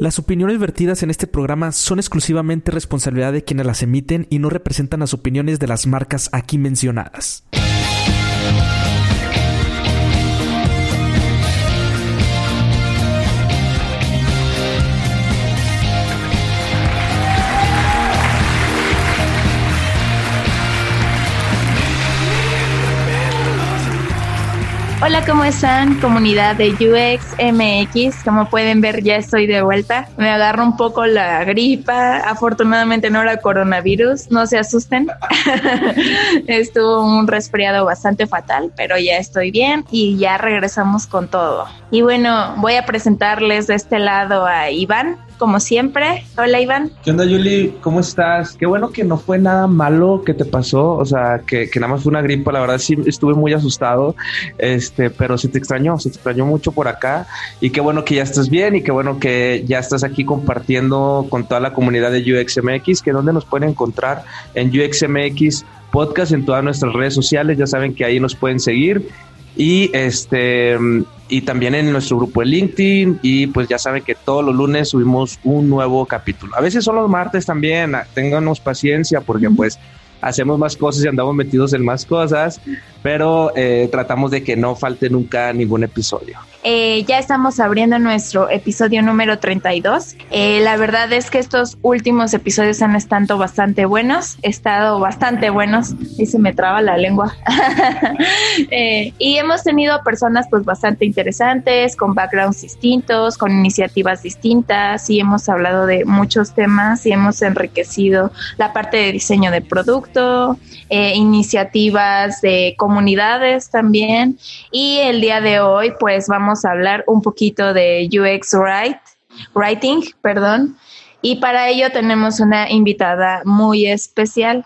Las opiniones vertidas en este programa son exclusivamente responsabilidad de quienes las emiten y no representan las opiniones de las marcas aquí mencionadas. Hola, ¿cómo están? Comunidad de UX MX. Como pueden ver, ya estoy de vuelta. Me agarro un poco la gripa. Afortunadamente no era coronavirus. No se asusten. Estuvo un resfriado bastante fatal, pero ya estoy bien y ya regresamos con todo. Y bueno, voy a presentarles de este lado a Iván como siempre. Hola, Iván. ¿Qué onda, Yuli? ¿Cómo estás? Qué bueno que no fue nada malo que te pasó, o sea, que, nada más fue una gripa, la verdad sí estuve muy asustado, este, pero se te extrañó, se te extrañó mucho por acá y qué bueno que ya estás bien y qué bueno que ya estás aquí compartiendo con toda la comunidad de UXMX, que donde nos pueden encontrar en UXMX podcast en todas nuestras redes sociales, ya saben que ahí nos pueden seguir y este y también en nuestro grupo de LinkedIn y pues ya saben que todos los lunes subimos un nuevo capítulo. A veces son los martes también, ah, ténganos paciencia porque pues hacemos más cosas y andamos metidos en más cosas, pero eh, tratamos de que no falte nunca ningún episodio. Eh, ya estamos abriendo nuestro episodio número 32. Eh, la verdad es que estos últimos episodios han estado bastante buenos, estado bastante buenos y se me traba la lengua. Eh, y hemos tenido personas pues bastante interesantes, con backgrounds distintos, con iniciativas distintas y hemos hablado de muchos temas y hemos enriquecido la parte de diseño de producto, iniciativas de comunidades también y el día de hoy pues vamos a hablar un poquito de UX Write, Writing, perdón, y para ello tenemos una invitada muy especial.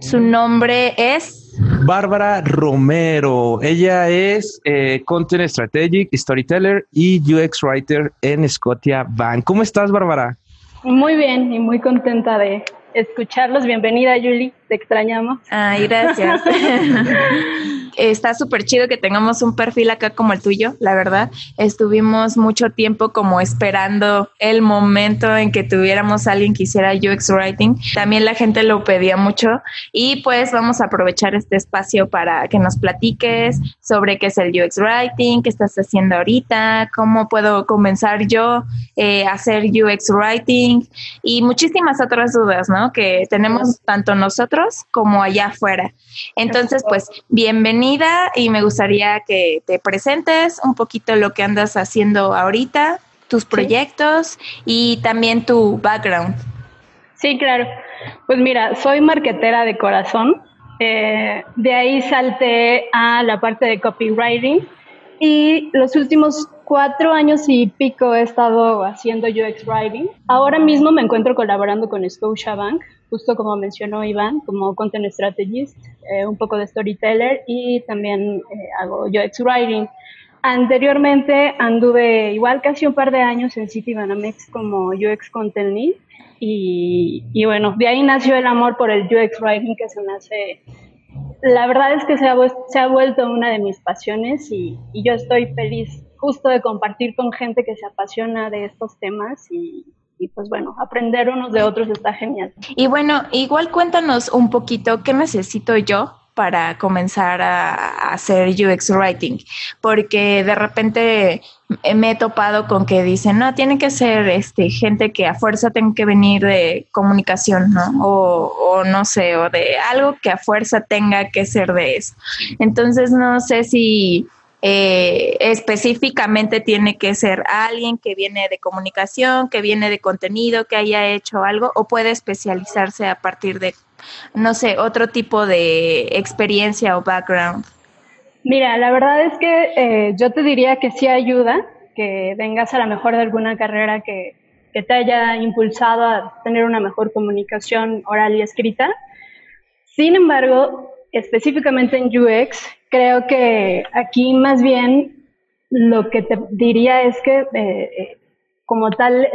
Su nombre es Bárbara Romero. Ella es eh, Content Strategic, Storyteller y UX Writer en Scotia Bank. ¿Cómo estás, Bárbara? Muy bien y muy contenta de escucharlos. Bienvenida, Julie. Te extrañamos. Ay, gracias. Está súper chido que tengamos un perfil acá como el tuyo, la verdad. Estuvimos mucho tiempo como esperando el momento en que tuviéramos a alguien que hiciera UX Writing. También la gente lo pedía mucho y pues vamos a aprovechar este espacio para que nos platiques sobre qué es el UX Writing, qué estás haciendo ahorita, cómo puedo comenzar yo eh, a hacer UX Writing y muchísimas otras dudas, ¿no? Que tenemos tanto nosotros como allá afuera. Entonces, pues bienvenida y me gustaría que te presentes un poquito lo que andas haciendo ahorita, tus proyectos y también tu background. Sí, claro. Pues mira, soy marquetera de corazón. Eh, de ahí salté a la parte de copywriting y los últimos cuatro años y pico he estado haciendo UX Writing. Ahora mismo me encuentro colaborando con Scotiabank justo como mencionó Iván, como content strategist, eh, un poco de storyteller y también eh, hago UX writing. Anteriormente anduve igual casi un par de años en City Banamex como UX content lead y, y, bueno, de ahí nació el amor por el UX writing que se me hace, la verdad es que se ha, se ha vuelto una de mis pasiones y, y yo estoy feliz justo de compartir con gente que se apasiona de estos temas y, pues bueno, aprender unos de otros está genial. Y bueno, igual cuéntanos un poquito qué necesito yo para comenzar a, hacer UX Writing, porque de repente me he topado con que dicen, no, tiene que ser este, gente que a fuerza tenga que venir de comunicación, ¿no? O, o, no sé, o de algo que a fuerza tenga que ser de eso. Entonces, no sé si eh, específicamente tiene que ser alguien que viene de comunicación, que viene de contenido, que haya hecho algo, o puede especializarse a partir de, no sé, otro tipo de experiencia o background. Mira, la verdad es que eh, yo te diría que sí ayuda que vengas a la mejor de alguna carrera que, que te haya impulsado a tener una mejor comunicación oral y escrita. Sin embargo, específicamente en UX, creo que aquí más bien lo que te diría es que eh, eh, como tal,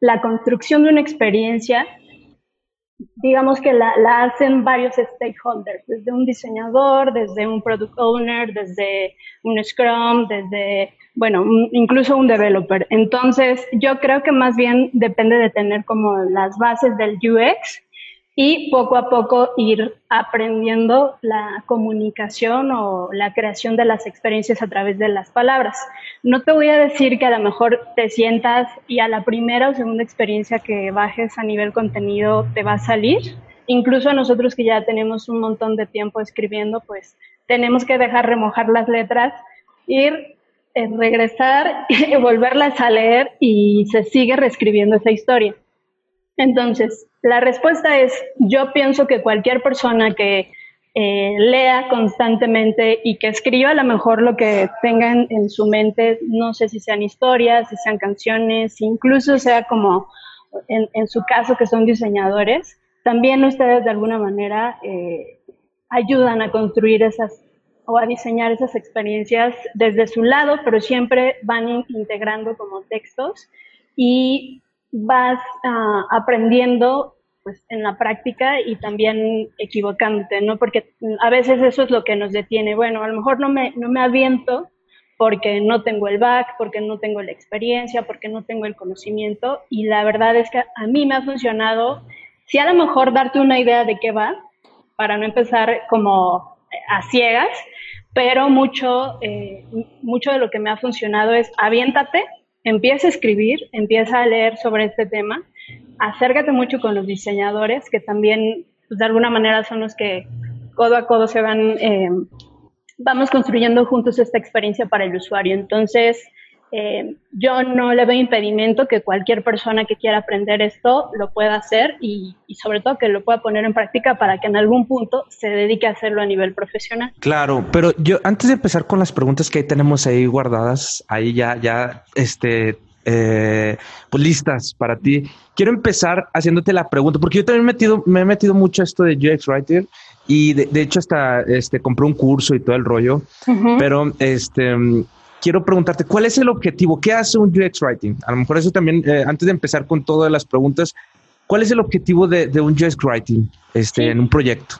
la construcción de una experiencia, digamos que la, la, hacen varios stakeholders, desde un diseñador, desde un product owner, desde un Scrum, desde, bueno, incluso un developer. Entonces, yo creo que más bien depende de tener como las bases del UX y poco a poco ir aprendiendo la comunicación o la creación de las experiencias a través de las palabras. No te voy a decir que a lo mejor te sientas y a la primera o segunda experiencia que bajes a nivel contenido te va a salir. Incluso nosotros que ya tenemos un montón de tiempo escribiendo, pues tenemos que dejar remojar las letras, ir, eh, regresar, y volverlas a leer y se sigue reescribiendo esa historia. Entonces, la respuesta es, yo pienso que cualquier persona que eh, lea constantemente y que escriba a lo mejor lo que tengan en su mente, no sé si sean historias, si sean canciones, incluso sea como en, su caso que son diseñadores, también ustedes de alguna manera eh, ayudan a construir esas o a diseñar esas experiencias desde su lado, pero siempre van integrando como textos y vas ah, aprendiendo pues en la práctica y también equivocándote, ¿no? Porque a veces eso es lo que nos detiene. Bueno, a lo mejor no me, no me aviento porque no tengo el back, porque no tengo la experiencia, porque no tengo el conocimiento y la verdad es que a mí me ha funcionado, sí a lo mejor darte una idea de qué va, para no empezar como a ciegas, pero mucho, eh, mucho de lo que me ha funcionado es aviéntate, empieza a escribir, empieza a leer sobre este tema acércate mucho con los diseñadores, que también pues, de alguna manera son los que codo a codo se van, eh, vamos construyendo juntos esta experiencia para el usuario. Entonces, eh, yo no le veo impedimento que cualquier persona que quiera aprender esto lo pueda hacer y, y, sobre todo que lo pueda poner en práctica para que en algún punto se dedique a hacerlo a nivel profesional. Claro, pero yo antes de empezar con las preguntas que ahí tenemos ahí guardadas, ahí ya, ya, este, eh, pues listas para ti. Quiero empezar haciéndote la pregunta, porque yo también me he metido, me he metido mucho esto de UX Writer y de, hecho hasta este, compré un curso y todo el rollo, pero este, quiero preguntarte, ¿cuál es el objetivo? ¿Qué hace un UX Writing? A lo mejor eso también, eh, antes de empezar con todas las preguntas, ¿cuál es el objetivo de, un UX Writing este, en un proyecto?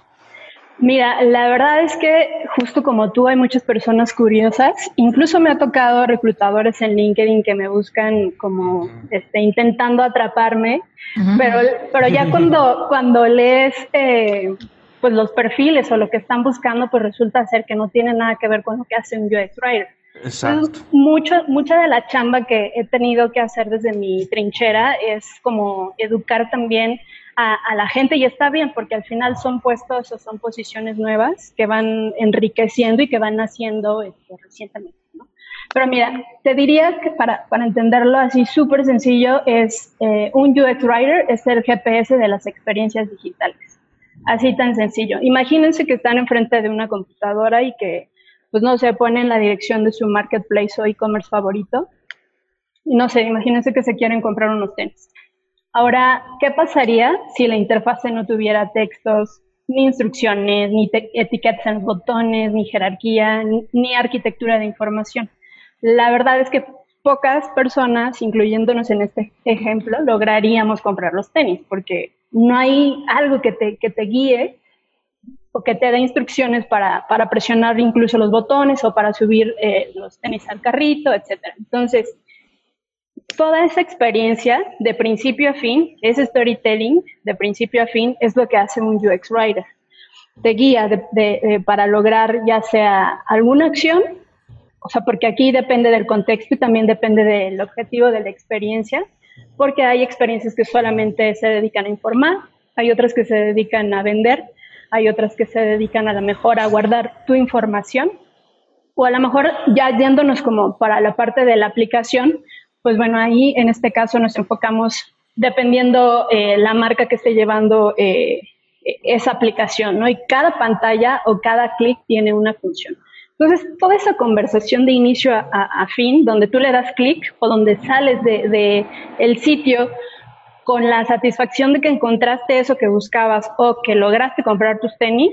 Mira, la verdad es que justo como tú hay muchas personas curiosas. Incluso me ha tocado reclutadores en LinkedIn que me buscan como este, intentando atraparme, pero, pero ya cuando, cuando lees eh, pues los perfiles o lo que están buscando, pues resulta ser que no tiene nada que ver con lo que hace un UX Writer. Exacto. mucha de la chamba que he tenido que hacer desde mi trinchera es como educar también a, la gente y está bien porque al final son puestos o son posiciones nuevas que van enriqueciendo y que van naciendo este, recientemente. ¿no? Pero mira, te diría que para, para entenderlo así súper sencillo es eh, un UX Writer es el GPS de las experiencias digitales. Así tan sencillo. Imagínense que están enfrente de una computadora y que, pues no se ponen la dirección de su marketplace o e-commerce favorito. Y no sé, imagínense que se quieren comprar unos tenis Ahora, ¿qué pasaría si la interfase no tuviera textos, ni instrucciones, ni etiquetas en botones, ni jerarquía, ni, arquitectura de información? La verdad es que pocas personas, incluyéndonos en este ejemplo, lograríamos comprar los tenis, porque no hay algo que te, que te guíe o que te dé instrucciones para, para, presionar incluso los botones o para subir eh, los tenis al carrito, etc. Entonces, toda esa experiencia de principio a fin, ese storytelling de principio a fin es lo que hace un UX Writer. Te guía para lograr ya sea alguna acción, o sea, porque aquí depende del contexto y también depende del objetivo de la experiencia, porque hay experiencias que solamente se dedican a informar, hay otras que se dedican a vender, hay otras que se dedican a lo mejor a guardar tu información, o a lo mejor ya yéndonos como para la parte de la aplicación, pues bueno, ahí en este caso nos enfocamos dependiendo eh, la marca que esté llevando eh, esa aplicación, ¿no? Y cada pantalla o cada clic tiene una función. Entonces, toda esa conversación de inicio a, fin, donde tú le das clic o donde sales de, de, el sitio con la satisfacción de que encontraste eso que buscabas o que lograste comprar tus tenis,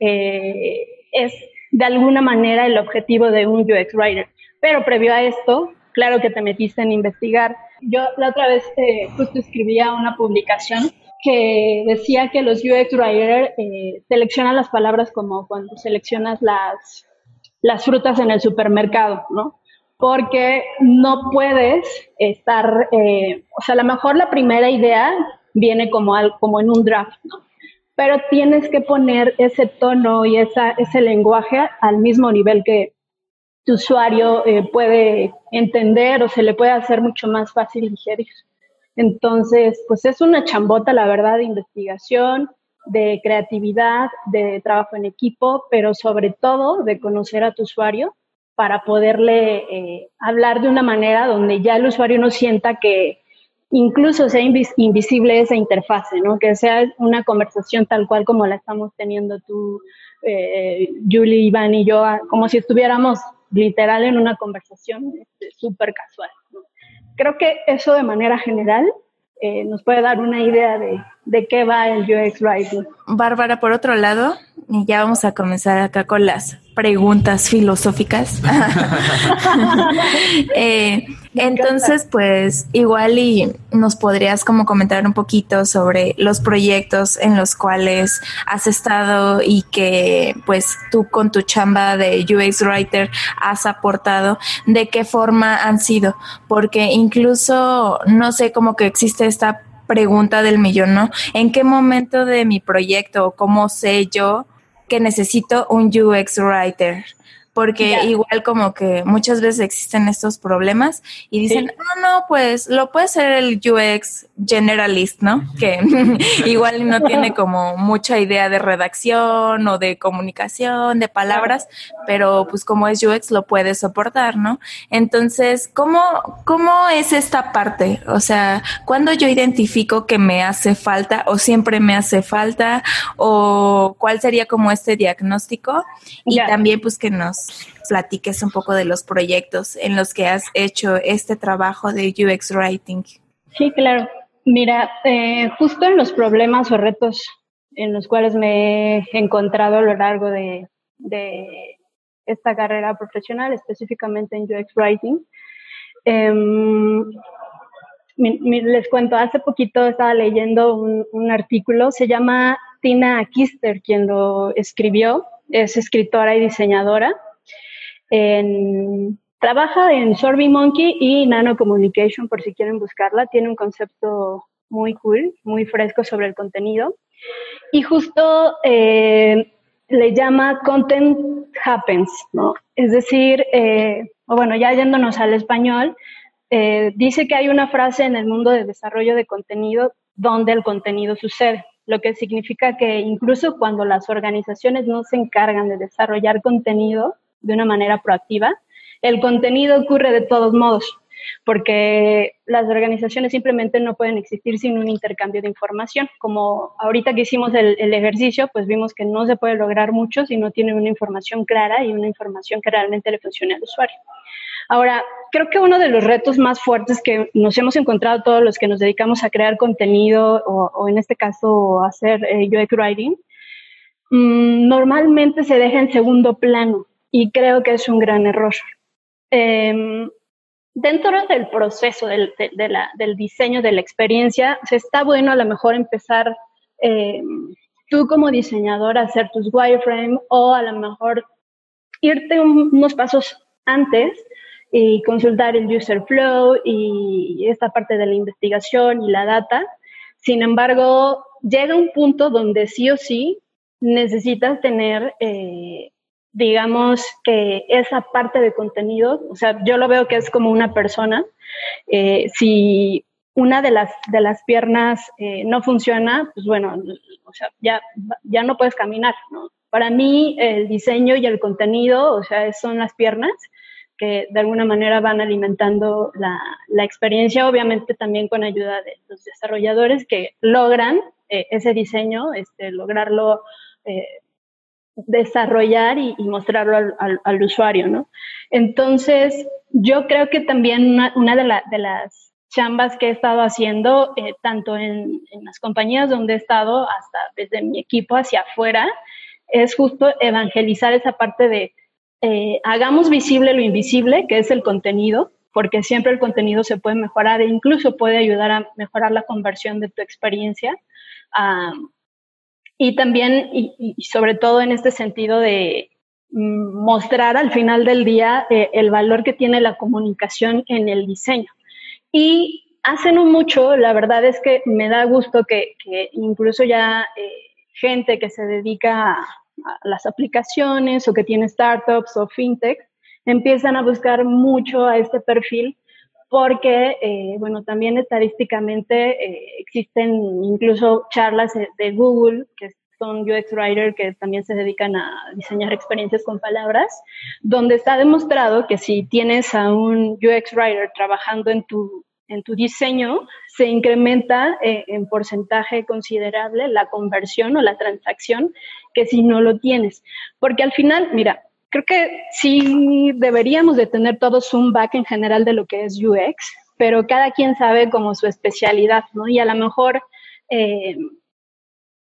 eh, es de alguna manera el objetivo de un UX Writer. Pero previo a esto, claro que te metiste en investigar. Yo la otra vez eh, justo escribía una publicación que decía que los UX Writers eh, seleccionan las palabras como cuando seleccionas las, las frutas en el supermercado, ¿no? Porque no puedes estar, eh, o sea, a lo mejor la primera idea viene como, al, como en un draft, ¿no? Pero tienes que poner ese tono y esa, ese lenguaje al mismo nivel que tu usuario eh, puede entender o se le puede hacer mucho más fácil digerir. Entonces, pues es una chambota, la verdad, de investigación, de creatividad, de trabajo en equipo, pero sobre todo de conocer a tu usuario para poderle eh, hablar de una manera donde ya el usuario no sienta que incluso sea invisible esa interfase, ¿no? Que sea una conversación tal cual como la estamos teniendo tú, eh, Julie, Iván y yo, como si estuviéramos literal en una conversación este, súper casual. creo que eso de manera general eh, nos puede dar una idea de, de qué va el UX Writing. Bárbara, por otro lado, y ya vamos a comenzar acá con las preguntas filosóficas. Eh, entonces, pues igual y nos podrías como comentar un poquito sobre los proyectos en los cuales has estado y que pues tú con tu chamba de UX Writer has aportado, de qué forma han sido, porque incluso no sé cómo que existe esta pregunta del millón, ¿no? ¿En qué momento de mi proyecto o cómo sé yo que necesito un UX writer? Porque igual como que muchas veces existen estos problemas y dicen, no, no, pues lo puede ser el UX generalist, ¿no? Que igual no tiene como mucha idea de redacción o de comunicación, de palabras, pero pues como es UX lo puede soportar, ¿no? Entonces, ¿cómo, cómo es esta parte? O sea, ¿cuándo yo identifico que me hace falta o siempre me hace falta o cuál sería como este diagnóstico? Y también pues que nos platiques un poco de los proyectos en los que has hecho este trabajo de UX Writing. Sí, claro. Mira, eh, justo en los problemas o retos en los cuales me he encontrado a lo largo de, esta carrera profesional, específicamente en UX Writing, em, les cuento, hace poquito estaba leyendo un, un, artículo, se llama Tina Kister, quien lo escribió, es escritora y diseñadora, en, trabaja en Monkey y Nano Communication, por si quieren buscarla. Tiene un concepto muy cool, muy fresco sobre el contenido. Y justo eh, le llama Content Happens. Es decir, eh, bueno, ya yéndonos al español, eh, dice que hay una frase en el mundo del desarrollo de contenido donde el contenido sucede, lo que significa que incluso cuando las organizaciones no se encargan de desarrollar contenido, de una manera proactiva, el contenido ocurre de todos modos, porque las organizaciones simplemente no pueden existir sin un intercambio de información. Como ahorita que hicimos el, ejercicio, pues vimos que no se puede lograr mucho si no tienen una información clara y una información que realmente le funcione al usuario. Ahora, creo que uno de los retos más fuertes que nos hemos encontrado todos los que nos dedicamos a crear contenido o, en este caso hacer eh, UX Writing, mm, normalmente se deja en segundo plano y creo que es un gran error. Em, dentro del proceso del, del, diseño de la experiencia, se está bueno a lo mejor empezar em, tú como diseñador a hacer tus wireframe o a lo mejor irte unos pasos antes y consultar el user flow y esta parte de la investigación y la data. Sin embargo, llega un punto donde sí o sí necesitas tener eh, digamos que esa parte de contenido, o sea, yo lo veo que es como una persona, eh, si una de las, de las piernas eh, no funciona, pues bueno, o sea, ya, ya no puedes caminar, ¿no? Para mí el diseño y el contenido, o sea, son las piernas que de alguna manera van alimentando la, la experiencia, obviamente también con ayuda de los desarrolladores que logran eh, ese diseño, este, lograrlo desarrollar y, mostrarlo al, usuario, ¿no? Entonces, yo creo que también una, de, las chambas que he estado haciendo, eh, tanto en, las compañías donde he estado, hasta desde mi equipo hacia afuera, es justo evangelizar esa parte de eh, hagamos visible lo invisible, que es el contenido, porque siempre el contenido se puede mejorar e incluso puede ayudar a mejorar la conversión de tu experiencia. Ah, y también, y, sobre todo en este sentido de mm, mostrar al final del día eh, el valor que tiene la comunicación en el diseño. Y hace no mucho, la verdad es que me da gusto que, incluso ya eh, gente que se dedica a, las aplicaciones o que tiene startups o fintech empiezan a buscar mucho a este perfil porque, eh, bueno, también estadísticamente eh, existen incluso charlas de, Google, que son UX Writer, que también se dedican a diseñar experiencias con palabras, donde está demostrado que si tienes a un UX Writer trabajando en tu, en tu diseño, se incrementa eh, en porcentaje considerable la conversión o la transacción que si no lo tienes. Porque al final, mira, creo que sí deberíamos de tener todos un back en general de lo que es UX, pero cada quien sabe como su especialidad, ¿no? Y a lo mejor, eh,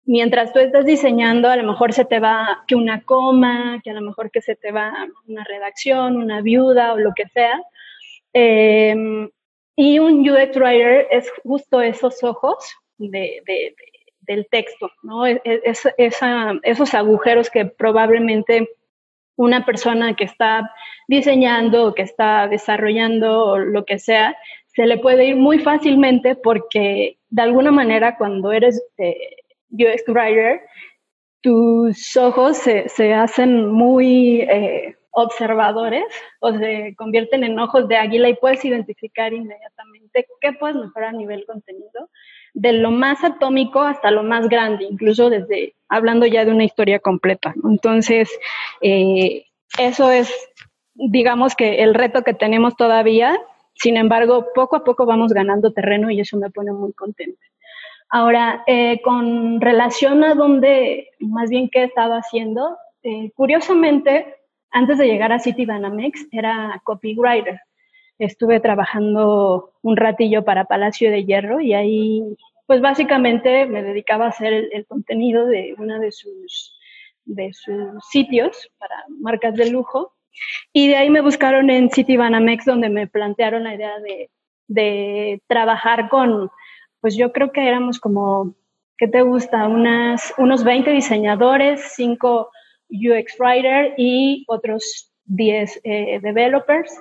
mientras tú estás diseñando, a lo mejor se te va que una coma, que a lo mejor que se te va una redacción, una viuda o lo que sea. Eh, y un UX writer es justo esos ojos de, del texto, ¿no? Es, esos agujeros que probablemente una persona que está diseñando o que está desarrollando o lo que sea, se le puede ir muy fácilmente porque de alguna manera cuando eres eh, UX writer, tus ojos se, hacen muy eh, observadores o se convierten en ojos de águila y puedes identificar inmediatamente qué puedes mejorar a nivel contenido, de lo más atómico hasta lo más grande, incluso desde hablando ya de una historia completa. Entonces, eh, eso es, digamos que el reto que tenemos todavía, sin embargo, poco a poco vamos ganando terreno y eso me pone muy contenta. Ahora, eh, con relación a dónde, más bien qué he estado haciendo, eh, curiosamente, antes de llegar a City Dynamics era copywriter. Estuve trabajando un ratillo para Palacio de Hierro y ahí, pues básicamente me dedicaba a hacer el, contenido de uno de sus, de sus sitios para marcas de lujo. Y de ahí me buscaron en City Banamex, donde me plantearon la idea de, de trabajar con, pues yo creo que éramos como, ¿qué te gusta? Unas, unos 20 diseñadores, 5 UX Writer y otros 10 eh, developers,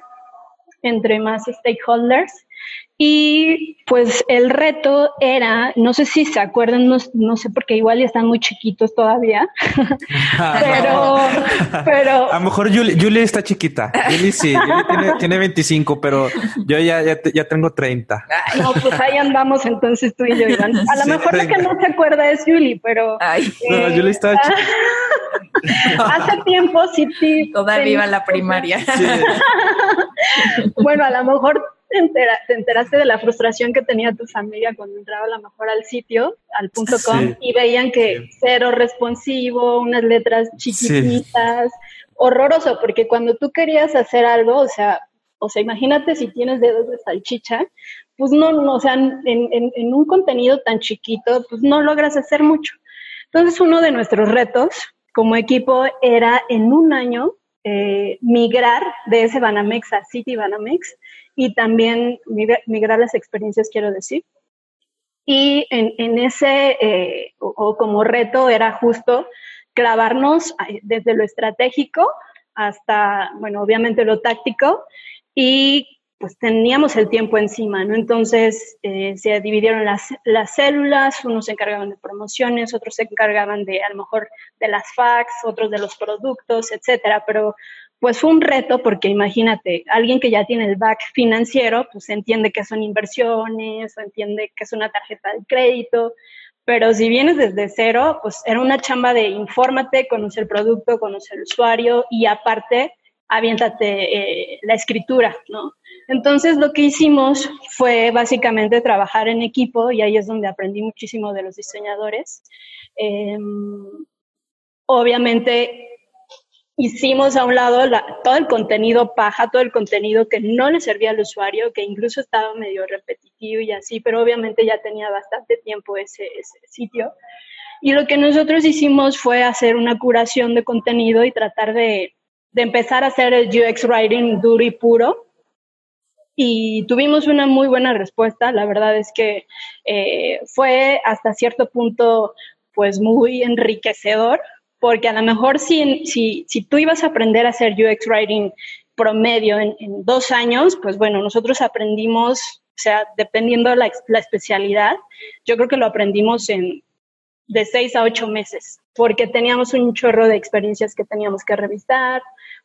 entre más stakeholders. Y pues el reto era, no sé si se acuerdan, no, sé porque igual ya están muy chiquitos todavía, pero, pero... A lo mejor Julie, está chiquita, Julie sí, Julie tiene, 25, pero yo ya, ya, tengo 30. No, pues ahí andamos entonces tú y yo, Iván. A lo mejor la que no se acuerda es Julie, pero... Ay. no, eh, Julie estaba chiquita. Hace tiempo sí, sí. Todavía iba la primaria. bueno, a lo mejor te, enteraste de la frustración que tenía tu familia cuando entraba a lo mejor al sitio, al punto com, y veían que cero responsivo, unas letras chiquititas, horroroso, porque cuando tú querías hacer algo, o sea, o sea, imagínate si tienes dedos de salchicha, pues no, no o sea, en, en un contenido tan chiquito, pues no logras hacer mucho. Entonces, uno de nuestros retos como equipo era en un año eh, migrar de ese Banamex a City Banamex y también migrar, las experiencias, quiero decir. Y en, ese, eh, o, como reto, era justo clavarnos eh, desde lo estratégico hasta, bueno, obviamente lo táctico y pues teníamos el tiempo encima, ¿no? Entonces eh, se dividieron las, las, células, unos se encargaban de promociones, otros se encargaban de a lo mejor de las fax, otros de los productos, etcétera, pero pues fue un reto porque imagínate, alguien que ya tiene el back financiero, pues entiende que son inversiones o entiende que es una tarjeta de crédito, pero si vienes desde cero, pues era una chamba de infórmate, conoce el producto, conoce el usuario y aparte aviéntate eh, la escritura, ¿no? Entonces lo que hicimos fue básicamente trabajar en equipo y ahí es donde aprendí muchísimo de los diseñadores. Em, obviamente hicimos a un lado todo el contenido paja, todo el contenido que no le servía al usuario, que incluso estaba medio repetitivo y así, pero obviamente ya tenía bastante tiempo ese, sitio. Y lo que nosotros hicimos fue hacer una curación de contenido y tratar de, de empezar a hacer el UX Writing duro y puro. Y tuvimos una muy buena respuesta. La verdad es que eh, fue hasta cierto punto pues muy enriquecedor porque a lo mejor si, si, si tú ibas a aprender a hacer UX Writing promedio en, dos años, pues bueno, nosotros aprendimos, o sea, dependiendo de la, la especialidad, yo creo que lo aprendimos en de seis a ocho meses, porque teníamos un chorro de experiencias que teníamos que revisar,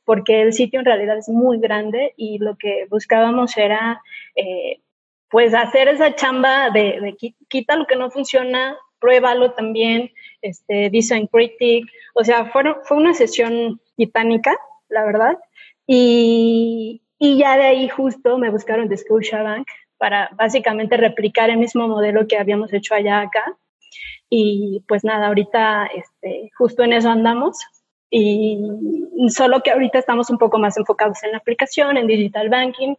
porque el sitio en realidad es muy grande y lo que buscábamos era, eh, pues, hacer esa chamba de, quita lo que no funciona, pruébalo también, este, Design Critic, o sea, fueron, fue una sesión titánica, la verdad, y, y ya de ahí justo me buscaron de Scotiabank para básicamente replicar el mismo modelo que habíamos hecho allá acá. Y pues nada, ahorita este, justo en eso andamos. Y solo que ahorita estamos un poco más enfocados en la aplicación, en digital banking.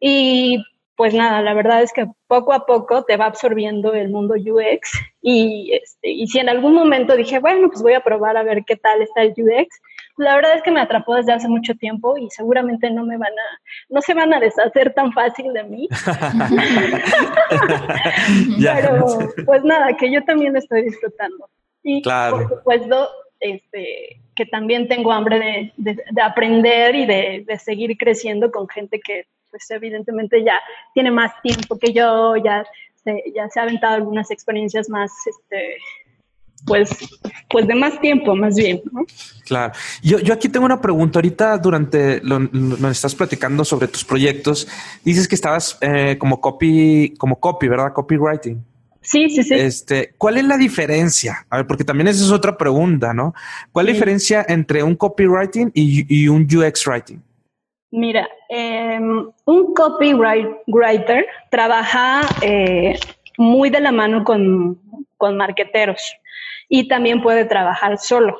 Y pues nada, la verdad es que poco a poco te va absorbiendo el mundo UX y, este, y si en algún momento dije, bueno, pues voy a probar a ver qué tal está el UX, la verdad es que me atrapó desde hace mucho tiempo y seguramente no me van a, no se van a deshacer tan fácil de mí. Pero pues nada, que yo también estoy disfrutando. Y claro. por supuesto, este, que también tengo hambre de, de, aprender y de, de seguir creciendo con gente que pues evidentemente ya tiene más tiempo que yo, ya se, ya se ha aventado algunas experiencias más, este, pues, pues de más tiempo, más bien. Claro. Yo, yo aquí tengo una pregunta. Ahorita, durante lo, nos estás platicando sobre tus proyectos, dices que estabas eh, como copy, como copy, ¿verdad? Copywriting. Sí, sí, sí. Este, ¿cuál es la diferencia? A ver, porque también esa es otra pregunta, ¿no? ¿Cuál es la diferencia entre un copywriting y, y un UX writing? Mira, em, un copywriter trabaja eh, muy de la mano con, con, marqueteros y también puede trabajar solo.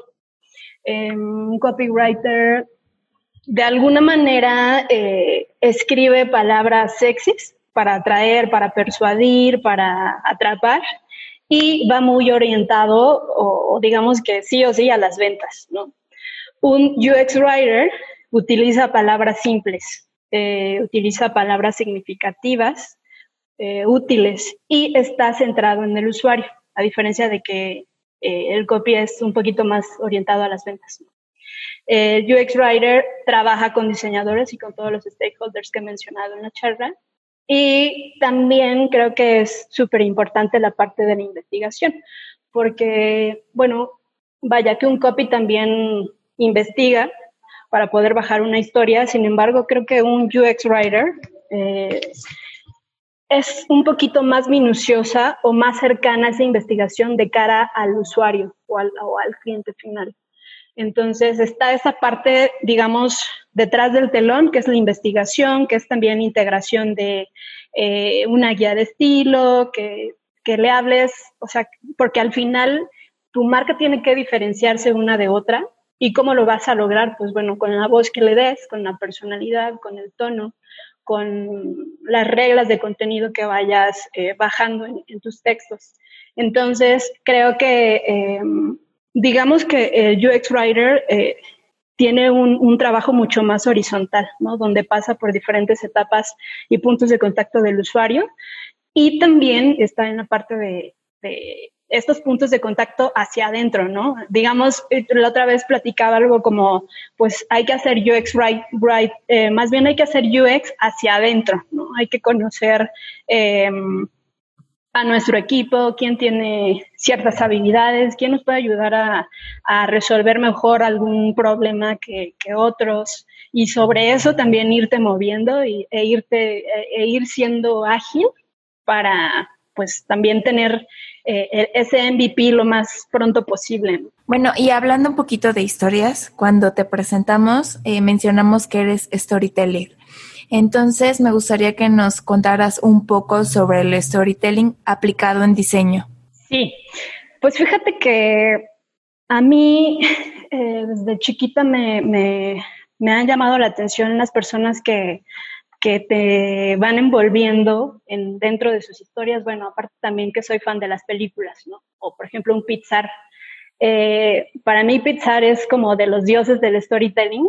Em, un copywriter de alguna manera eh, escribe palabras sexys para atraer, para persuadir, para atrapar y va muy orientado o, digamos que sí o sí a las ventas, ¿no? Un UX writer utiliza palabras simples, eh, utiliza palabras significativas, eh, útiles y está centrado en el usuario, a diferencia de que eh, el copy es un poquito más orientado a las ventas. El UX Writer trabaja con diseñadores y con todos los stakeholders que he mencionado en la charla. Y también creo que es súper importante la parte de la investigación, porque, bueno, vaya que un copy también investiga, para poder bajar una historia. Sin embargo, creo que un UX Writer eh, es un poquito más minuciosa o más cercana a esa investigación de cara al usuario o al, cliente final. Entonces está esa parte, digamos, detrás del telón, que es la investigación, que es también integración de eh, una guía de estilo, que, que le hables, o sea, porque al final tu marca tiene que diferenciarse una de otra ¿Y cómo lo vas a lograr? Pues bueno, con la voz que le des, con la personalidad, con el tono, con las reglas de contenido que vayas eh, bajando en, tus textos. Entonces, creo que, em, digamos que el UX Writer eh, tiene un, un, trabajo mucho más horizontal, ¿no? Donde pasa por diferentes etapas y puntos de contacto del usuario. Y también está en la parte de, de estos puntos de contacto hacia adentro, ¿no? Digamos, eh, la otra vez platicaba algo como, pues hay que hacer UX right, right eh, más bien hay que hacer UX hacia adentro, ¿no? Hay que conocer em, a nuestro equipo, quién tiene ciertas habilidades, quién nos puede ayudar a, resolver mejor algún problema que, otros. Y sobre eso también irte moviendo e, irte, e, e ir siendo ágil para, pues, también tener eh, ese MVP lo más pronto posible. Bueno, y hablando un poquito de historias, cuando te presentamos eh, mencionamos que eres storyteller. Entonces, me gustaría que nos contaras un poco sobre el storytelling aplicado en diseño. Sí, pues fíjate que A mí, eh, desde chiquita me, me, han llamado la atención las personas que, que te van envolviendo en, dentro de sus historias. Bueno, aparte también que soy fan de las películas, ¿no? O por ejemplo un Pixar. Eh, para mí Pixar es como de los dioses del storytelling,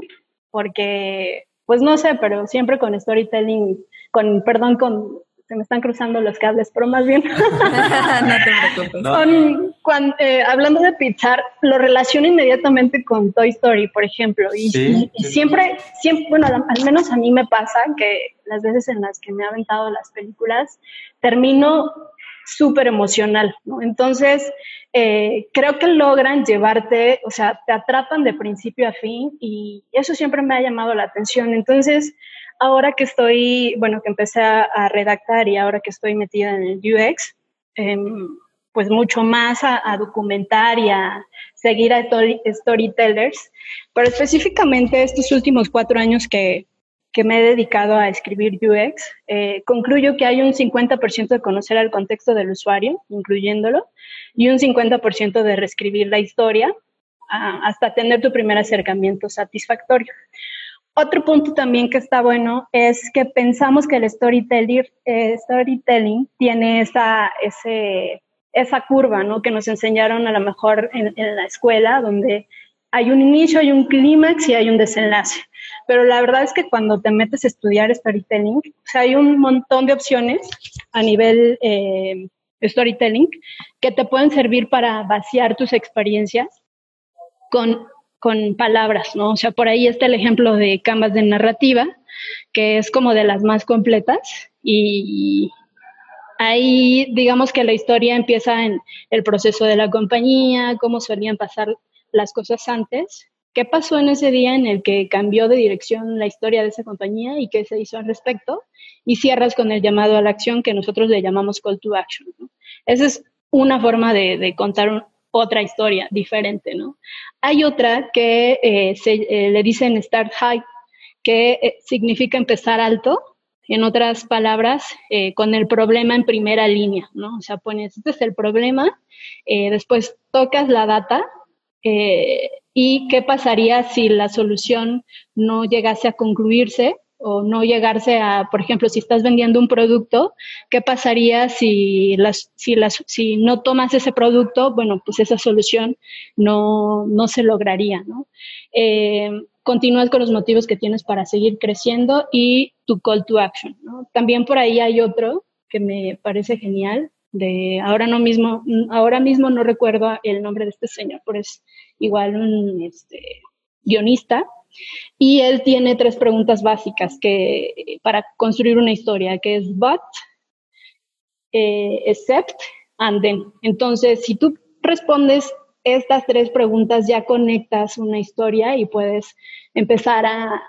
porque, pues no sé, pero siempre con storytelling, con, perdón, con se me están cruzando los cables, pero más bien. no te cuando, eh, hablando de Pixar, lo relaciono inmediatamente con Toy Story, por ejemplo. Y, siempre, siempre, bueno, al menos a mí me pasa que las veces en las que me he aventado las películas, termino súper emocional. Entonces, eh, creo que logran llevarte, o sea, te atrapan de principio a fin y eso siempre me ha llamado la atención. Entonces, ahora que estoy, bueno, que empecé a, redactar y ahora que estoy metida en el UX, em, pues mucho más a, documentar y a seguir a storytellers, pero específicamente estos últimos cuatro años que, que me he dedicado a escribir UX, eh, concluyo que hay un 50% de conocer el contexto del usuario, incluyéndolo, y un 50% de reescribir la historia hasta tener tu primer acercamiento satisfactorio. Otro punto también que está bueno es que pensamos que el storytelling, eh, storytelling tiene esa, esa curva, ¿no? Que nos enseñaron a lo mejor en, la escuela, donde hay un inicio, hay un clímax y hay un desenlace. Pero la verdad es que cuando te metes a estudiar storytelling, o sea, hay un montón de opciones a nivel eh, storytelling que te pueden servir para vaciar tus experiencias con con palabras, ¿no? O sea, por ahí está el ejemplo de Canvas de narrativa, que es como de las más completas y ahí digamos que la historia empieza en el proceso de la compañía, cómo solían pasar las cosas antes, qué pasó en ese día en el que cambió de dirección la historia de esa compañía y qué se hizo al respecto, y cierras con el llamado a la acción que nosotros le llamamos call to action. Esa es una forma de, de contar un, otra historia diferente, ¿no? Hay otra que eh, se, eh, le dicen start high, que eh, significa empezar alto, en otras palabras, con el problema en primera línea, ¿no? O sea, pones, este es el problema, después tocas la data y qué pasaría si la solución no llegase a concluirse o no llegarse a, por ejemplo, si estás vendiendo un producto, ¿qué pasaría si, las, si, las, si no tomas ese producto? Bueno, pues esa solución no, no se lograría, ¿no? Eh, continúas con los motivos que tienes para seguir creciendo y tu call to action, ¿no? También por ahí hay otro que me parece genial, de ahora no mismo, ahora mismo no recuerdo el nombre de este señor, pero es igual un este, guionista, y él tiene tres preguntas básicas que, para construir una historia, que es but, eh, except, and then. Entonces, si tú respondes estas tres preguntas, ya conectas una historia y puedes empezar a,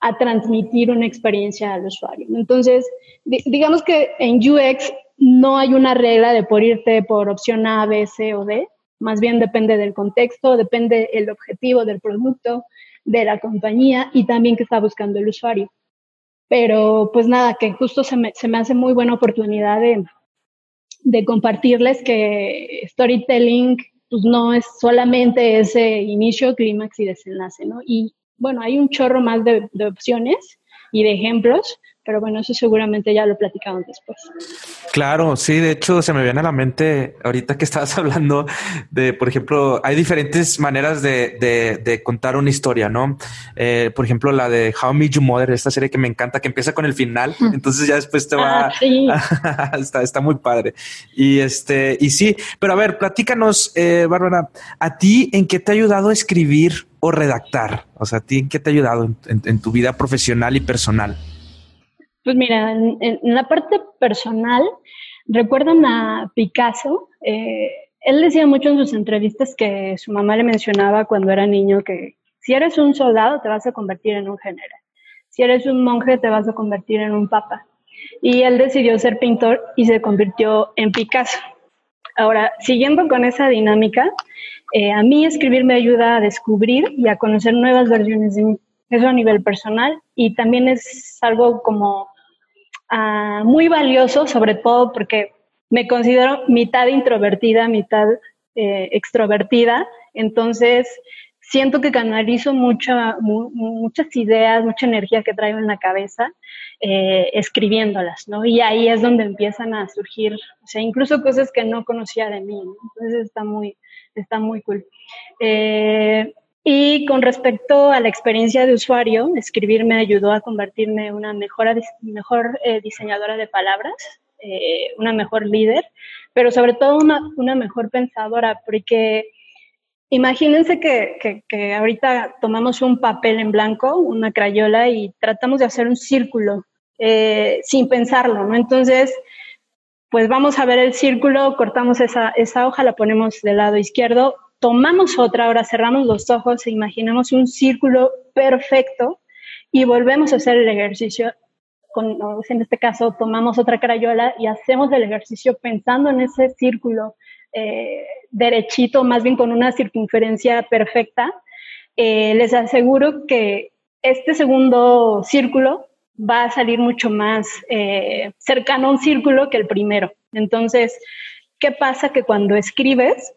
a, transmitir una experiencia al usuario. Entonces, digamos que en UX no hay una regla de por irte por opción A, B, C o D, más bien depende del contexto, depende el objetivo del producto, de la compañía y también que está buscando el usuario. Pero pues nada, que justo se me, se me hace muy buena oportunidad de, de compartirles que storytelling pues no es solamente ese inicio, clímax y desenlace, ¿no? Y bueno, hay un chorro más de, de opciones y de ejemplos, pero bueno, eso seguramente ya lo platicamos después. Claro, sí, de hecho se me viene a la mente ahorita que estabas hablando de, por ejemplo, hay diferentes maneras de, de, contar una historia, ¿no? Eh, por ejemplo, la de How I Met Your Mother, esta serie que me encanta, que empieza con el final, entonces ya después te va, ah, está, está muy padre. Y este, y sí, pero a ver, platícanos, eh, Bárbara, ¿a ti en qué te ha ayudado a escribir o redactar? O sea, ¿a ti en qué te ha ayudado en tu vida profesional y personal? Pues mira, en, la parte personal, recuerdan a Picasso. Eh, él decía mucho en sus entrevistas que su mamá le mencionaba cuando era niño que si eres un soldado te vas a convertir en un general, si eres un monje te vas a convertir en un papa. Y él decidió ser pintor y se convirtió en Picasso. Ahora, siguiendo con esa dinámica, eh, a mí escribir me ayuda a descubrir y a conocer nuevas versiones de mí. Eso a nivel personal y también es algo como Ah, muy valioso, sobre todo porque me considero mitad introvertida, mitad eh, extrovertida, entonces siento que canalizo mucha, muchas ideas, mucha energía que traigo en la cabeza eh, escribiéndolas, ¿no? Y ahí es donde empiezan a surgir, o sea, incluso cosas que no conocía de mí, ¿no? Entonces está muy, está muy cool. Eh, y con respecto a la experiencia de usuario, escribir me ayudó a convertirme en una mejor, mejor eh, diseñadora de palabras, eh, una mejor líder, pero sobre todo una, una mejor pensadora, porque imagínense que, que, ahorita tomamos un papel en blanco, una crayola, y tratamos de hacer un círculo eh, sin pensarlo, ¿no? Entonces, pues vamos a ver el círculo, cortamos esa, esa hoja, la ponemos del lado izquierdo, tomamos otra, ahora cerramos los ojos e imaginamos un círculo perfecto y volvemos a hacer el ejercicio. Con, en este caso, tomamos otra crayola y hacemos el ejercicio pensando en ese círculo eh, derechito, más bien con una circunferencia perfecta. Eh, les aseguro que este segundo círculo va a salir mucho más eh, cercano a un círculo que el primero. Entonces, ¿qué pasa? Que cuando escribes,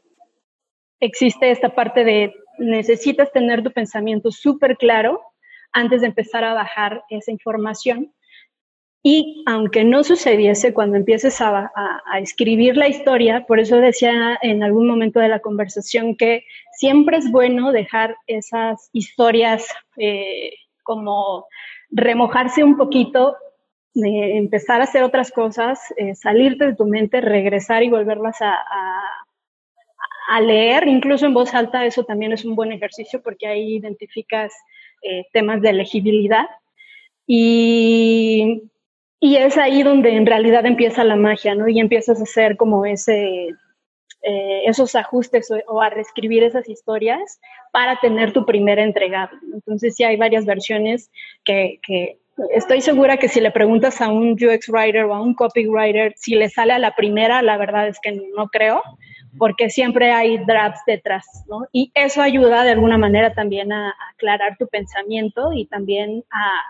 existe esta parte de necesitas tener tu pensamiento súper claro antes de empezar a bajar esa información. Y aunque no sucediese cuando empieces a, escribir la historia, por eso decía en algún momento de la conversación que siempre es bueno dejar esas historias eh, como remojarse un poquito, empezar a hacer otras cosas, eh, salirte de tu mente, regresar y volverlas a, a leer, incluso en voz alta, eso también es un buen ejercicio porque ahí identificas eh, temas de legibilidad. Y, y, es ahí donde en realidad empieza la magia, ¿no? Y empiezas a hacer como ese, eh, esos ajustes o, a reescribir esas historias para tener tu primera entrega. Entonces sí hay varias versiones que, que estoy segura que si le preguntas a un UX writer o a un copywriter si le sale a la primera, la verdad es que no creo porque siempre hay drafts detrás, ¿no? Y eso ayuda de alguna manera también a, aclarar tu pensamiento y también a,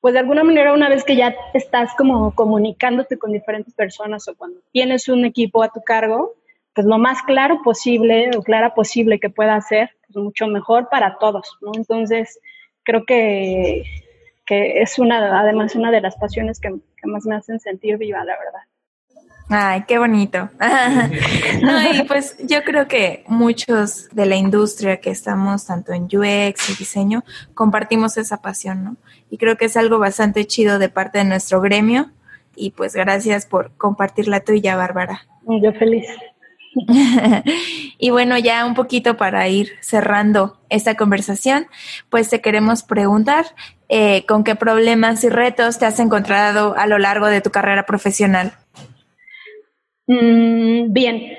pues de alguna manera una vez que ya estás como comunicándote con diferentes personas o cuando tienes un equipo a tu cargo, pues lo más claro posible o clara posible que pueda hacer, pues mucho mejor para todos, ¿no? Entonces, creo que, que es una, además una de las pasiones que, que más me hacen sentir viva, la verdad. Ay, qué bonito. no, y pues yo creo que muchos de la industria que estamos tanto en UX y diseño compartimos esa pasión, ¿no? Y creo que es algo bastante chido de parte de nuestro gremio y pues gracias por compartir la tuya, Bárbara. Yo feliz. y bueno, ya un poquito para ir cerrando esta conversación, pues te queremos preguntar eh, con qué problemas y retos te has encontrado a lo largo de tu carrera profesional. Mm, bien,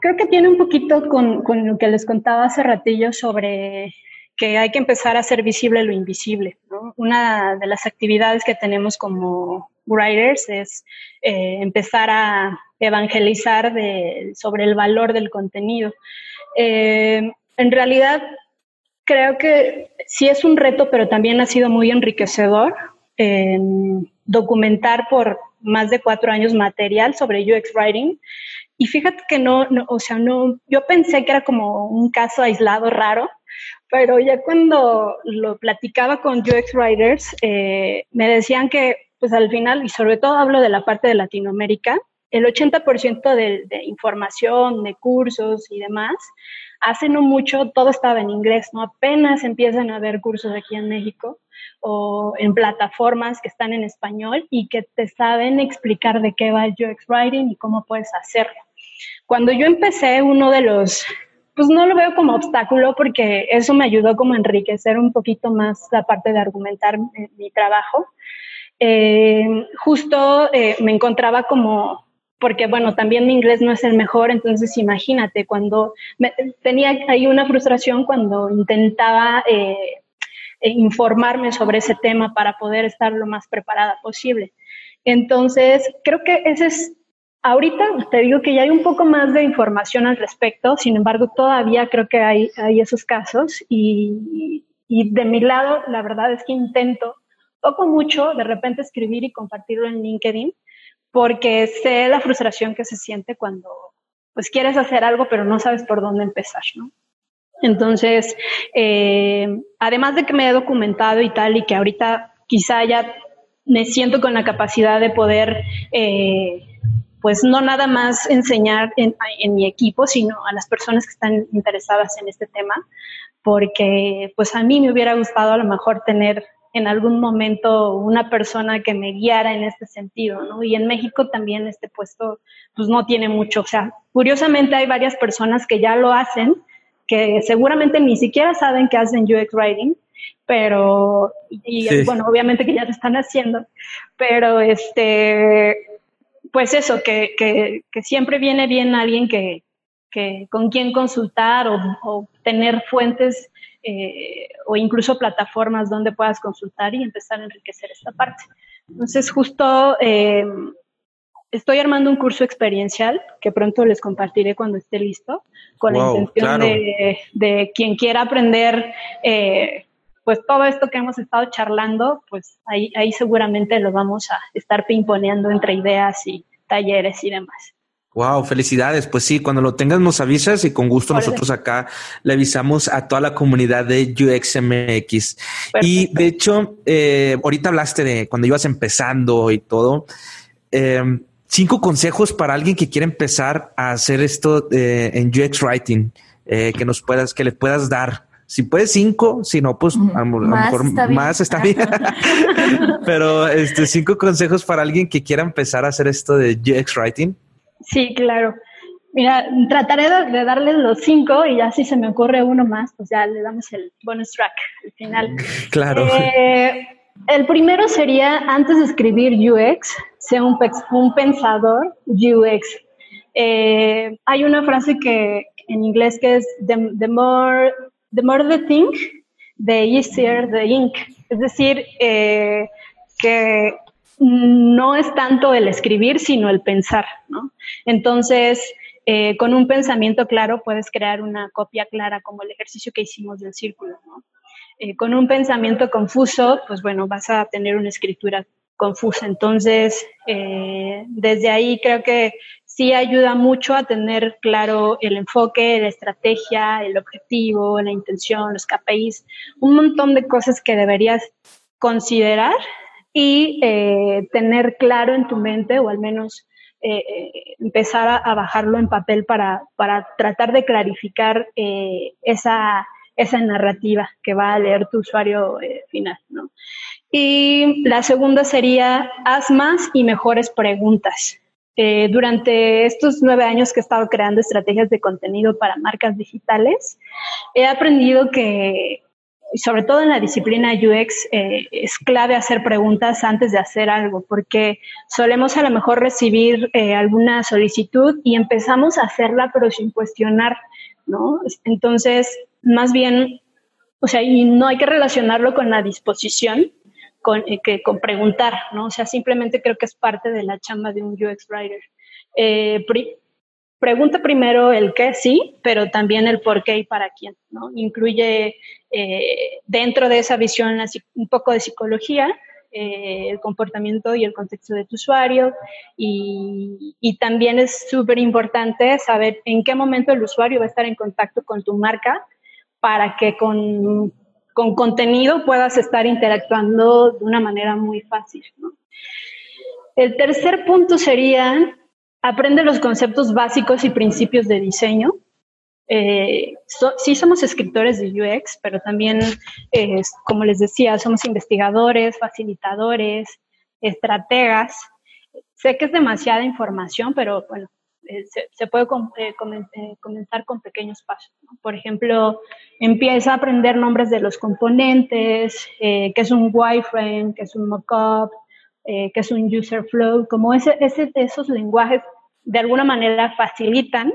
creo que tiene un poquito con, con, lo que les contaba hace ratillo sobre que hay que empezar a hacer visible lo invisible. Una de las actividades que tenemos como writers es eh, empezar a evangelizar sobre el valor del contenido. Eh, en realidad, creo que sí es un reto, pero también ha sido muy enriquecedor documentar por más de cuatro años material sobre UX Writing. Y fíjate que no, o sea, no, yo pensé que era como un caso aislado raro, pero ya cuando lo platicaba con UX Writers, eh, me decían que, pues al final, y sobre todo hablo de la parte de Latinoamérica, el 80% de, de información, de cursos y demás, hace no mucho todo estaba en inglés, ¿no? Apenas empiezan a haber cursos aquí en México o en plataformas que están en español y que te saben explicar de qué va el UX Writing y cómo puedes hacerlo. Cuando yo empecé, uno de los, pues no lo veo como obstáculo porque eso me ayudó como a enriquecer un poquito más la parte de argumentar mi trabajo. Eh, justo eh, me encontraba como porque bueno, también mi inglés no es el mejor, entonces imagínate, cuando tenía ahí una frustración cuando intentaba eh, e informarme sobre ese tema para poder estar lo más preparada posible. Entonces, creo que ese es, ahorita te digo que ya hay un poco más de información al respecto, sin embargo, todavía creo que hay, hay esos casos y, y de mi lado, la verdad es que intento poco mucho de repente escribir y compartirlo en LinkedIn, porque sé la frustración que se siente cuando pues quieres hacer algo, pero no sabes por dónde empezar, ¿no? Entonces, eh, además de que me he documentado y tal, y que ahorita quizá ya me siento con la capacidad de poder, eh, pues no nada más enseñar en, en, mi equipo, sino a las personas que están interesadas en este tema, porque pues a mí me hubiera gustado a lo mejor tener en algún momento una persona que me guiara en este sentido, ¿no? Y en México también este puesto pues no tiene mucho, o sea, curiosamente hay varias personas que ya lo hacen, que seguramente ni siquiera saben que hacen UX Writing, pero, y bueno, obviamente que ya lo están haciendo, pero este, pues eso, que, que, que siempre viene bien alguien que, que con quien consultar o, o tener fuentes eh, o incluso plataformas donde puedas consultar y empezar a enriquecer esta parte. Entonces, justo eh, estoy armando un curso experiencial que pronto les compartiré cuando esté listo, con la intención de, quien quiera aprender. Eh, pues todo esto que hemos estado charlando, pues ahí, ahí seguramente lo vamos a estar pimponeando entre ideas y talleres y demás. Wow, felicidades. Pues sí, cuando lo tengas nos avisas y con gusto nosotros acá le avisamos a toda la comunidad de UXMX. Y de hecho, eh, ahorita hablaste de cuando ibas empezando y todo. Eh, cinco consejos para alguien que quiere empezar a hacer esto eh, en UX Writing, que nos puedas, que le puedas dar. Si puedes cinco, si no, pues a, lo mejor más está bien. Pero este cinco consejos para alguien que quiera empezar a hacer esto de UX Writing. Sí, claro. Mira, trataré de, darles los cinco y ya si se me ocurre uno más, pues ya le damos el bonus track al final. Claro. Eh, el primero sería, antes de escribir UX, sea un, un pensador UX. Eh, hay una frase que en inglés que es the, more, the more the think, the easier the ink. Es decir, eh, que no es tanto el escribir, sino el pensar, ¿no? Entonces, eh, con un pensamiento claro puedes crear una copia clara, como el ejercicio que hicimos del círculo, ¿no? Eh, con un pensamiento confuso, pues bueno, vas a tener una escritura confusa. Entonces, eh, desde ahí creo que sí ayuda mucho a tener claro el enfoque, la estrategia, el objetivo, la intención, los KPIs, un montón de cosas que deberías considerar y eh, tener claro en tu mente o al menos eh, eh, empezar a, bajarlo en papel para, para tratar de clarificar esa, esa narrativa que va a leer tu usuario final. ¿no? Y la segunda sería, haz más y mejores preguntas. durante estos nueve años que he estado creando estrategias de contenido para marcas digitales, he aprendido que sobre todo en la disciplina UX, eh, es clave hacer preguntas antes de hacer algo, porque solemos a lo mejor recibir eh, alguna solicitud y empezamos a hacerla, pero sin cuestionar, ¿no? Entonces, más bien, o sea, y no hay que relacionarlo con la disposición, con, eh, que con preguntar, ¿no? O sea, simplemente creo que es parte de la chamba de un UX writer. pregunta primero el qué, sí, pero también el por qué y para quién, ¿no? Incluye eh, dentro de esa visión un poco de psicología, eh, el comportamiento y el contexto de tu usuario y, también es súper importante saber en qué momento el usuario va a estar en contacto con tu marca para que con, con contenido puedas estar interactuando de una manera muy fácil. El tercer punto sería aprende los conceptos básicos y principios de diseño eh, sí somos escritores de UX, pero también, eh, como les decía, somos investigadores, facilitadores, estrategas. Sé que es demasiada información, pero bueno, eh, se, puede comenzar con pequeños pasos. Por ejemplo, empieza a aprender nombres de los componentes, qué es un wireframe, qué es un mockup, qué es un user flow, como ese, ese, esos lenguajes de alguna manera facilitan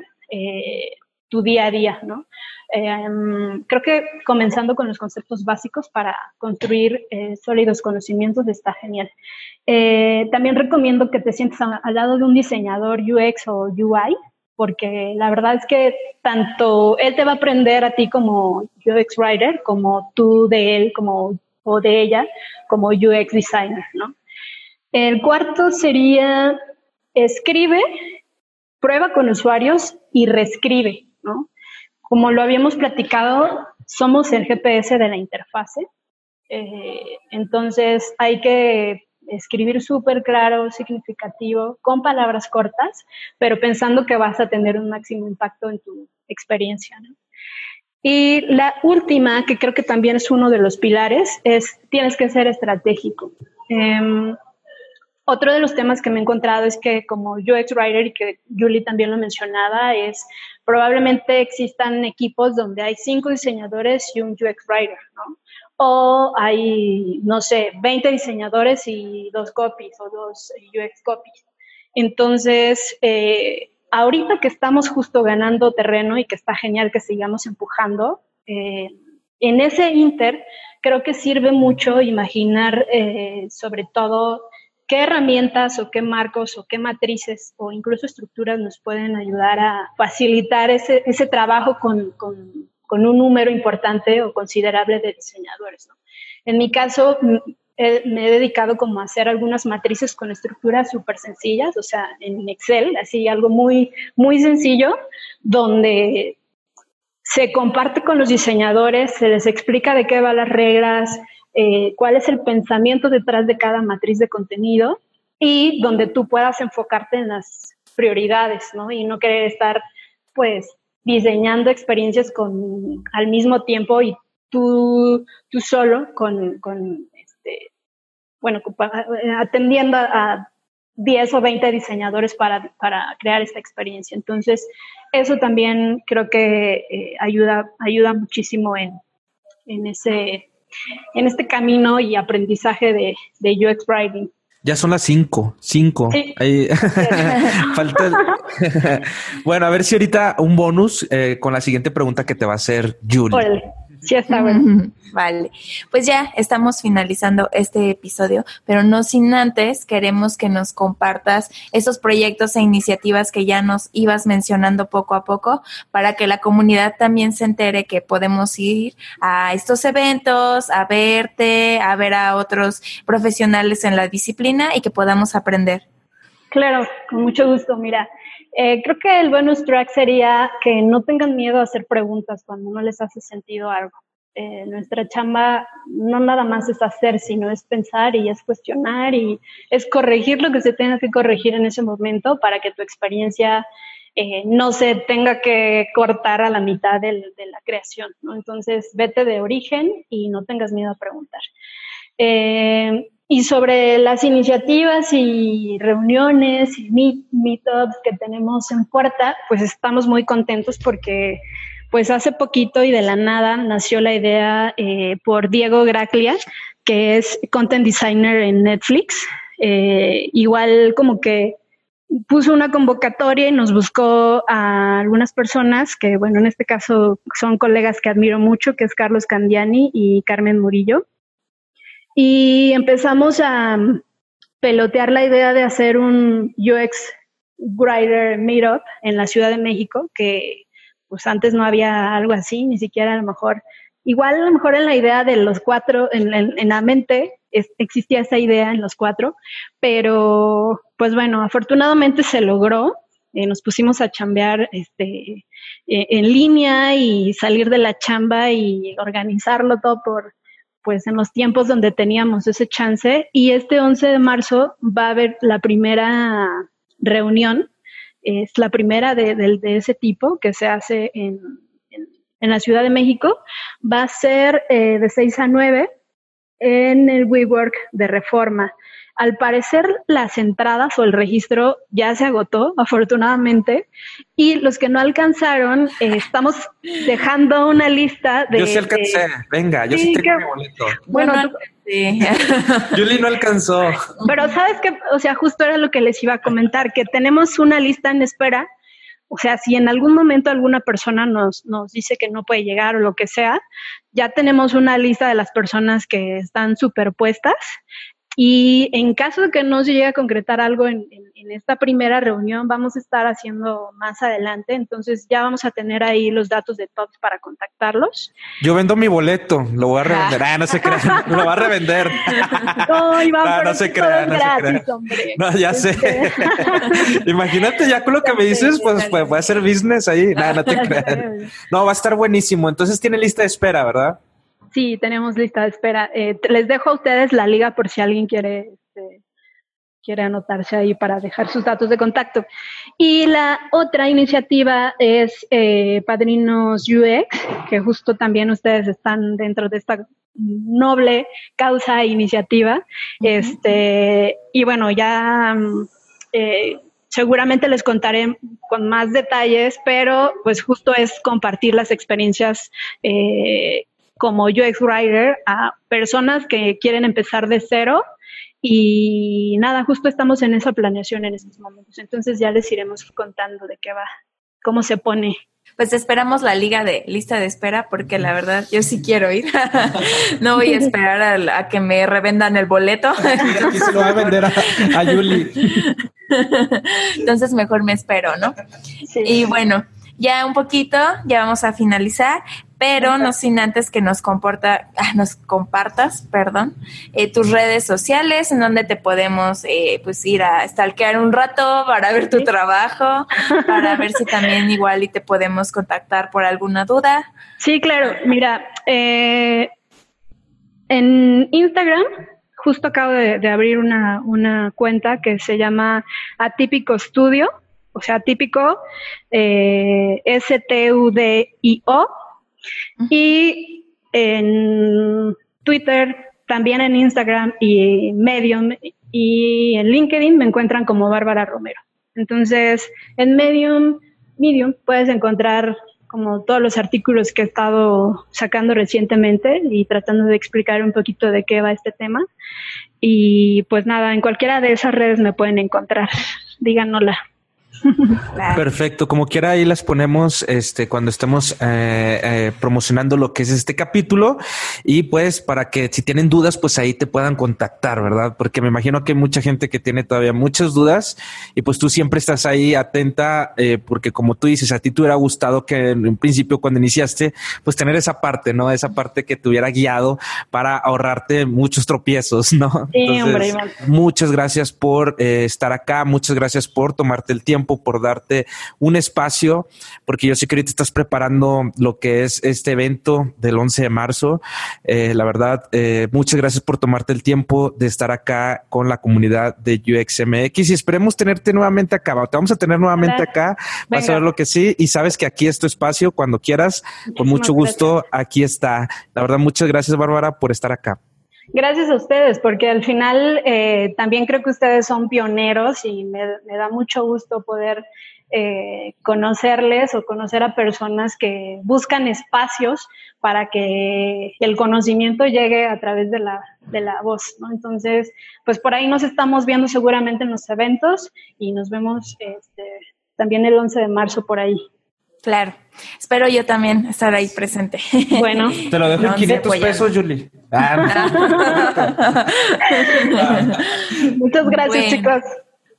tu día a día, ¿no? Em, creo que comenzando con los conceptos básicos para construir eh, sólidos conocimientos está genial. Eh, también recomiendo que te sientes al lado de un diseñador UX o UI, porque la verdad es que tanto él te va a aprender a ti como UX writer, como tú de él, como o de ella, como UX designer. El cuarto sería escribe prueba con usuarios y reescribe, Como lo habíamos platicado, somos el GPS de la interfase, eh, entonces hay que escribir súper claro, significativo, con palabras cortas, pero pensando que vas a tener un máximo impacto en tu experiencia. Y la última, que creo que también es uno de los pilares, es tienes que ser estratégico. Em, otro de los temas que me he encontrado es que como UX Writer, y que Julie también lo mencionaba, es probablemente existan equipos donde hay cinco diseñadores y un UX Writer, ¿no? O hay, no sé, 20 diseñadores y dos copies o dos UX copies. Entonces, eh, ahorita que estamos justo ganando terreno y que está genial que sigamos empujando, eh, en ese inter creo que sirve mucho imaginar eh, sobre todo qué herramientas o qué marcos o qué matrices o incluso estructuras nos pueden ayudar a facilitar ese, ese trabajo con, con, con, un número importante o considerable de diseñadores. ¿no? En mi caso, me he dedicado como a hacer algunas matrices con estructuras súper sencillas, o sea, en Excel, así algo muy, muy sencillo, donde se comparte con los diseñadores, se les explica de qué van las reglas, eh, cuál es el pensamiento detrás de cada matriz de contenido y donde tú puedas enfocarte en las prioridades, ¿no? Y no querer estar, pues, diseñando experiencias con, al mismo tiempo y tú, tú solo con, con este, bueno, atendiendo a 10 o 20 diseñadores para, para, crear esta experiencia. Entonces, eso también creo que eh, ayuda, ayuda muchísimo en, en ese en este camino y aprendizaje de, UX Writing. Ya son las cinco, cinco. Falta. bueno, a ver si ahorita un bonus eh, con la siguiente pregunta que te va a hacer Julie. Sí, está bueno. Vale, pues ya estamos finalizando este episodio, pero no sin antes queremos que nos compartas esos proyectos e iniciativas que ya nos ibas mencionando poco a poco para que la comunidad también se entere que podemos ir a estos eventos, a verte, a ver a otros profesionales en la disciplina y que podamos aprender. Claro, con mucho gusto. Mira, eh, creo que el bonus track sería que no tengan miedo a hacer preguntas cuando no les hace sentido algo. Eh, nuestra chamba no nada más es hacer, sino es pensar y es cuestionar y es corregir lo que se tenga que corregir en ese momento para que tu experiencia eh, no se tenga que cortar a la mitad de la creación. ¿no? Entonces, vete de origen y no tengas miedo a preguntar. Eh, y sobre las iniciativas y reuniones y meet, meetups que tenemos en puerta, pues estamos muy contentos porque pues hace poquito y de la nada nació la idea eh, por Diego Graclia, que es content designer en Netflix. Eh, igual como que puso una convocatoria y nos buscó a algunas personas que, bueno, en este caso son colegas que admiro mucho, que es Carlos Candiani y Carmen Murillo. Y empezamos a pelotear la idea de hacer un UX Writer Meetup en la Ciudad de México, que pues antes no había algo así, ni siquiera a lo mejor, igual a lo mejor en la idea de los cuatro, en, la mente existía esa idea en los cuatro, pero pues bueno, afortunadamente se logró, eh, nos pusimos a chambear este, eh, en línea y salir de la chamba y organizarlo todo por, pues en los tiempos donde teníamos ese chance. Y este 11 de marzo va a haber la primera reunión. Es la primera de, ese tipo que se hace en, la Ciudad de México. Va a ser eh, de 6 a 9 en el WeWork de Reforma. Al parecer las entradas o el registro ya se agotó, afortunadamente, y los que no alcanzaron, eh, estamos dejando una lista de... Yo sí alcancé, venga, yo sí, tengo mi boleto. Bueno, Sí. Julie no alcanzó. Pero sabes que, o sea, justo era lo que les iba a comentar, que tenemos una lista en espera. O sea, si en algún momento alguna persona nos, nos dice que no puede llegar o lo que sea, ya tenemos una lista de las personas que están superpuestas y en caso de que no se llegue a concretar algo en, esta primera reunión, vamos a estar haciendo más adelante. Entonces ya vamos a tener ahí los datos de TOPS para contactarlos. Yo vendo mi boleto, lo voy a revender. Ah, no se crean, lo va a revender. No, Iván, no, se crean, no se No, ya sé. Imagínate ya con lo que me dices, pues, pues voy a hacer business ahí. No, no te creas. No, va a estar buenísimo. Entonces tiene lista de espera, ¿verdad? Sí, tenemos lista de espera. Eh, les dejo a ustedes la liga por si alguien quiere, este, quiere anotarse ahí para dejar sus datos de contacto. Y la otra iniciativa es eh, Padrinos UX, que justo también ustedes están dentro de esta noble causa e iniciativa. Este, y bueno, ya mm, eh, seguramente les contaré con más detalles, pero pues justo es compartir las experiencias eh, como UX Writer a personas que quieren empezar de cero y nada, justo estamos en esa planeación en estos momentos. Entonces ya les iremos contando de qué va, cómo se pone. Pues esperamos la liga de lista de espera porque la verdad yo sí quiero ir. no voy a esperar a, que me revendan el boleto. Aquí se lo va a vender a, a Yuli. Entonces mejor me espero, ¿no? Sí. Y bueno, ya un poquito, ya vamos a finalizar, pero no sin antes que nos comporta, ah, nos compartas, perdón, eh, tus redes sociales, en donde te podemos eh, pues ir a stalkear un rato para ver tu trabajo, para ver si también igual y te podemos contactar por alguna duda. Sí, claro, mira, eh, en Instagram justo acabo de, de abrir una, una, cuenta que se llama Atípico Studio o sea, típico, Y en Twitter, también en Instagram y Medium y en LinkedIn me encuentran como Bárbara Romero. Entonces, en Medium, Medium puedes encontrar como todos los artículos que he estado sacando recientemente y tratando de explicar un poquito de qué va este tema. Y pues nada, en cualquiera de esas redes me pueden encontrar. Díganosla. Perfecto, como quiera ahí las ponemos este cuando estemos eh, eh, promocionando lo que es este capítulo y pues para que si tienen dudas pues ahí te puedan contactar, ¿verdad? Porque me imagino que hay mucha gente que tiene todavía muchas dudas y pues tú siempre estás ahí atenta eh, porque como tú dices, a ti te hubiera gustado que en un principio cuando iniciaste pues tener esa parte, ¿no? Esa parte que te hubiera guiado para ahorrarte muchos tropiezos, ¿no? Sí, hombre, muchas gracias por estar acá, muchas gracias por tomarte el tiempo por darte un espacio, porque yo sé que ahorita estás preparando lo que es este evento del 11 de marzo. Eh, la verdad, eh, muchas gracias por tomarte el tiempo de estar acá con la comunidad de UXMX y esperemos tenerte nuevamente acá. Te vamos a tener nuevamente acá. Vas a ver lo que sí y sabes que aquí es tu espacio cuando quieras. con mucho gusto, aquí está. La verdad, muchas gracias, Bárbara, por estar acá. Gracias a ustedes, porque al final eh, también creo que ustedes son pioneros y me, da mucho gusto poder eh, conocerles o conocer a personas que buscan espacios para que el conocimiento llegue a través de la, de la voz, ¿no? Entonces, pues por ahí nos estamos viendo seguramente en los eventos y nos vemos este, también el 11 de marzo por ahí. Claro. Espero yo también estar ahí presente. Bueno. Te lo dejo en 500 pesos, Julie. Ah, Muchas gracias, chicos.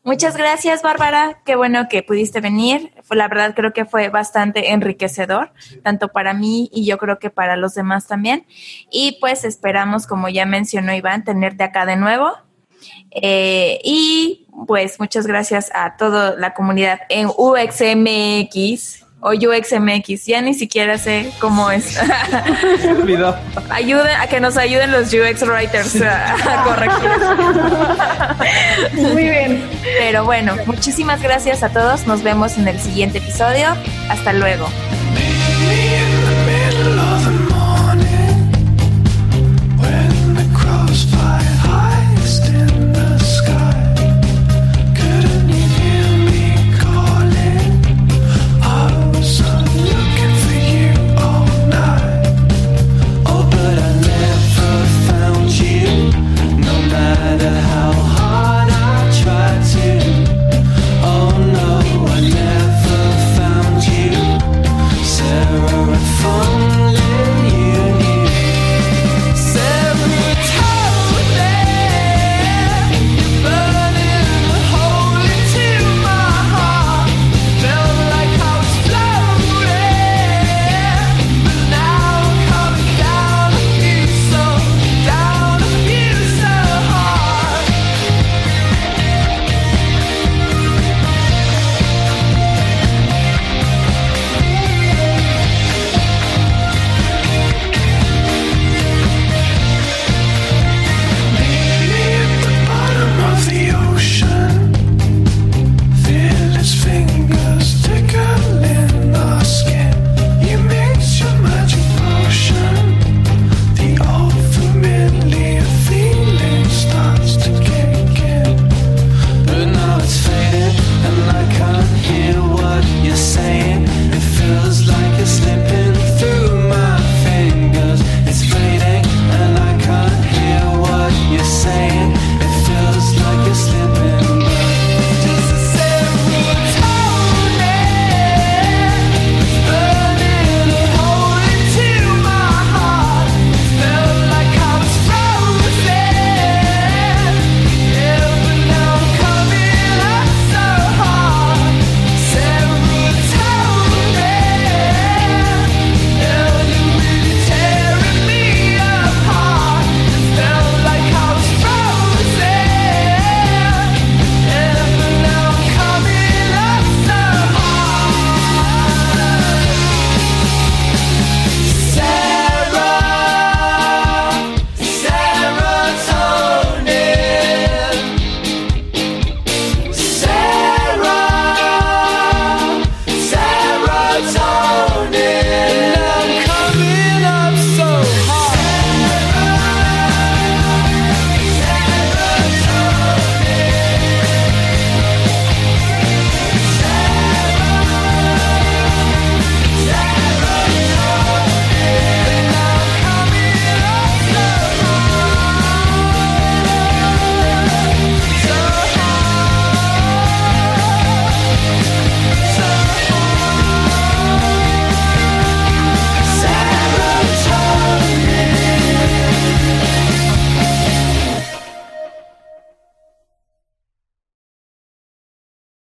Muchas gracias, Bárbara. Qué bueno que pudiste venir. La verdad creo que fue bastante enriquecedor, tanto para mí y yo creo que para los demás también. Y pues esperamos, como ya mencionó Iván, tenerte acá de nuevo. Eh, y pues muchas gracias a toda la comunidad en UXMX o UXMX, ya ni siquiera sé cómo es. Ayuden, a que nos ayuden los UX writers a, corregir. Muy bien. Pero bueno, muchísimas gracias a todos. Nos vemos en el siguiente episodio. Hasta luego.